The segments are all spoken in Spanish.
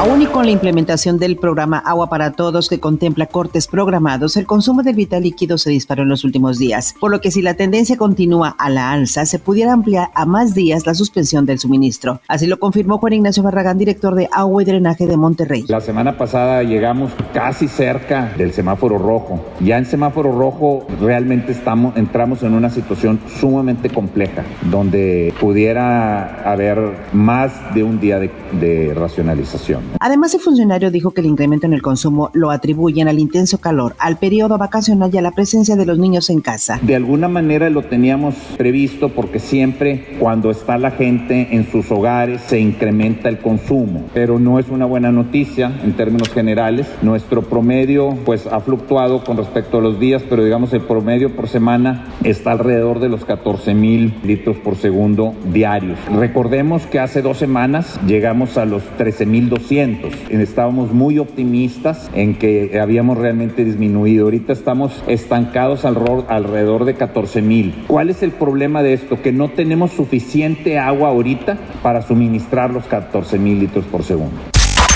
Aún y con la implementación del programa Agua para Todos que contempla cortes programados, el consumo del vital líquido se disparó en los últimos días, por lo que si la tendencia continúa a la alza, se pudiera ampliar a más días la suspensión del suministro. Así lo confirmó Juan Ignacio Barragán, director de Agua y Drenaje de Monterrey. La semana pasada llegamos casi cerca del semáforo rojo. Ya en semáforo rojo realmente estamos, entramos en una situación sumamente compleja, donde pudiera haber más de un día de, de racionalización. Además, el funcionario dijo que el incremento en el consumo lo atribuyen al intenso calor, al periodo vacacional y a la presencia de los niños en casa. De alguna manera lo teníamos previsto porque siempre cuando está la gente en sus hogares se incrementa el consumo, pero no es una buena noticia en términos generales. Nuestro promedio pues ha fluctuado con respecto a los días, pero digamos el promedio por semana está alrededor de los 14 mil litros por segundo diarios. Recordemos que hace dos semanas llegamos a los 13 mil 200 Estábamos muy optimistas en que habíamos realmente disminuido. Ahorita estamos estancados alrededor de 14 mil. ¿Cuál es el problema de esto? Que no tenemos suficiente agua ahorita para suministrar los 14 mil litros por segundo.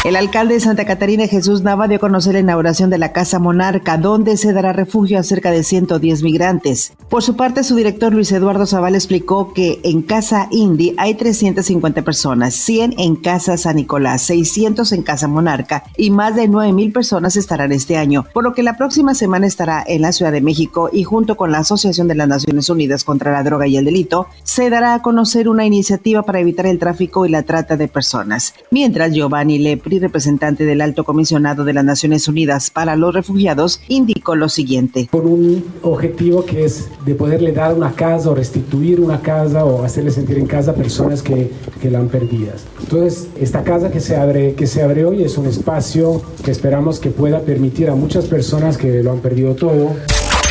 El alcalde de Santa Catarina, Jesús Nava, dio a conocer la inauguración de la Casa Monarca, donde se dará refugio a cerca de 110 migrantes. Por su parte, su director Luis Eduardo Zaval explicó que en Casa Indy hay 350 personas, 100 en Casa San Nicolás, 600 en Casa Monarca y más de 9 mil personas estarán este año, por lo que la próxima semana estará en la Ciudad de México y junto con la Asociación de las Naciones Unidas contra la Droga y el Delito, se dará a conocer una iniciativa para evitar el tráfico y la trata de personas. Mientras Giovanni Lepri representante del Alto Comisionado de las Naciones Unidas para los Refugiados, indicó lo siguiente. Con un objetivo que es de poderle dar una casa o restituir una casa o hacerle sentir en casa a personas que, que la han perdido. Entonces, esta casa que se, abre, que se abre hoy es un espacio que esperamos que pueda permitir a muchas personas que lo han perdido todo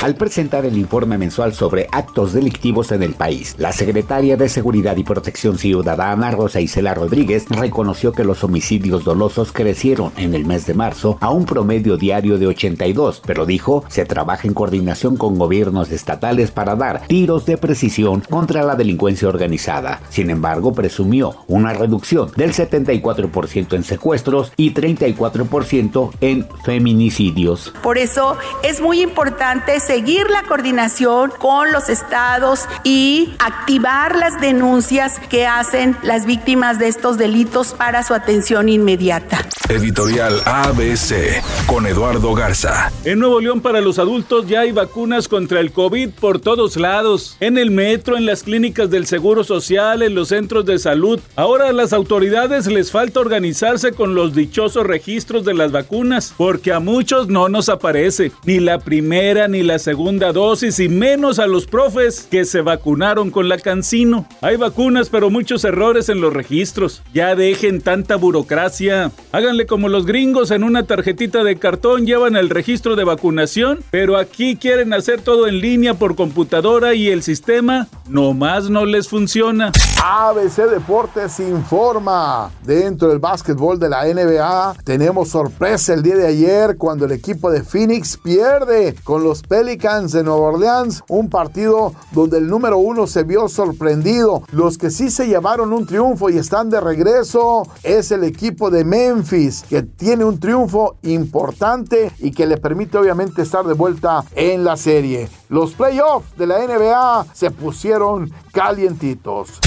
al presentar el informe mensual sobre actos delictivos en el país. La secretaria de Seguridad y Protección Ciudadana, Rosa Isela Rodríguez, reconoció que los homicidios dolosos crecieron en el mes de marzo a un promedio diario de 82, pero dijo se trabaja en coordinación con gobiernos estatales para dar tiros de precisión contra la delincuencia organizada. Sin embargo, presumió una reducción del 74% en secuestros y 34% en feminicidios. Por eso es muy importante la coordinación con los estados y activar las denuncias que hacen las víctimas de estos delitos para su atención inmediata. Editorial ABC con Eduardo Garza. En Nuevo León para los adultos ya hay vacunas contra el COVID por todos lados. En el metro, en las clínicas del Seguro Social, en los centros de salud. Ahora a las autoridades les falta organizarse con los dichosos registros de las vacunas, porque a muchos no nos aparece ni la primera ni la segunda dosis y menos a los profes que se vacunaron con la Cancino. Hay vacunas, pero muchos errores en los registros. Ya dejen tanta burocracia. Háganle como los gringos en una tarjetita de cartón llevan el registro de vacunación, pero aquí quieren hacer todo en línea por computadora y el sistema nomás no les funciona. ABC Deportes informa. Dentro del básquetbol de la NBA tenemos sorpresa el día de ayer cuando el equipo de Phoenix pierde con los Pelicans de Nueva Orleans, un partido donde el número uno se vio sorprendido. Los que sí se llevaron un triunfo y están de regreso es el equipo de Memphis, que tiene un triunfo importante y que le permite obviamente estar de vuelta en la serie. Los playoffs de la NBA se pusieron calientitos.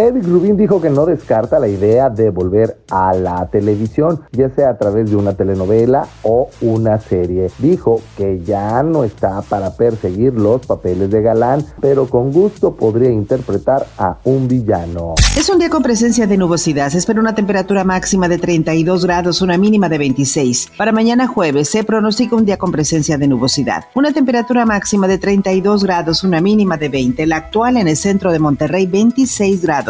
Eric Rubin dijo que no descarta la idea de volver a la televisión, ya sea a través de una telenovela o una serie. Dijo que ya no está para perseguir los papeles de galán, pero con gusto podría interpretar a un villano. Es un día con presencia de nubosidad. Se espera una temperatura máxima de 32 grados, una mínima de 26. Para mañana jueves se pronostica un día con presencia de nubosidad. Una temperatura máxima de 32 grados, una mínima de 20. La actual en el centro de Monterrey, 26 grados.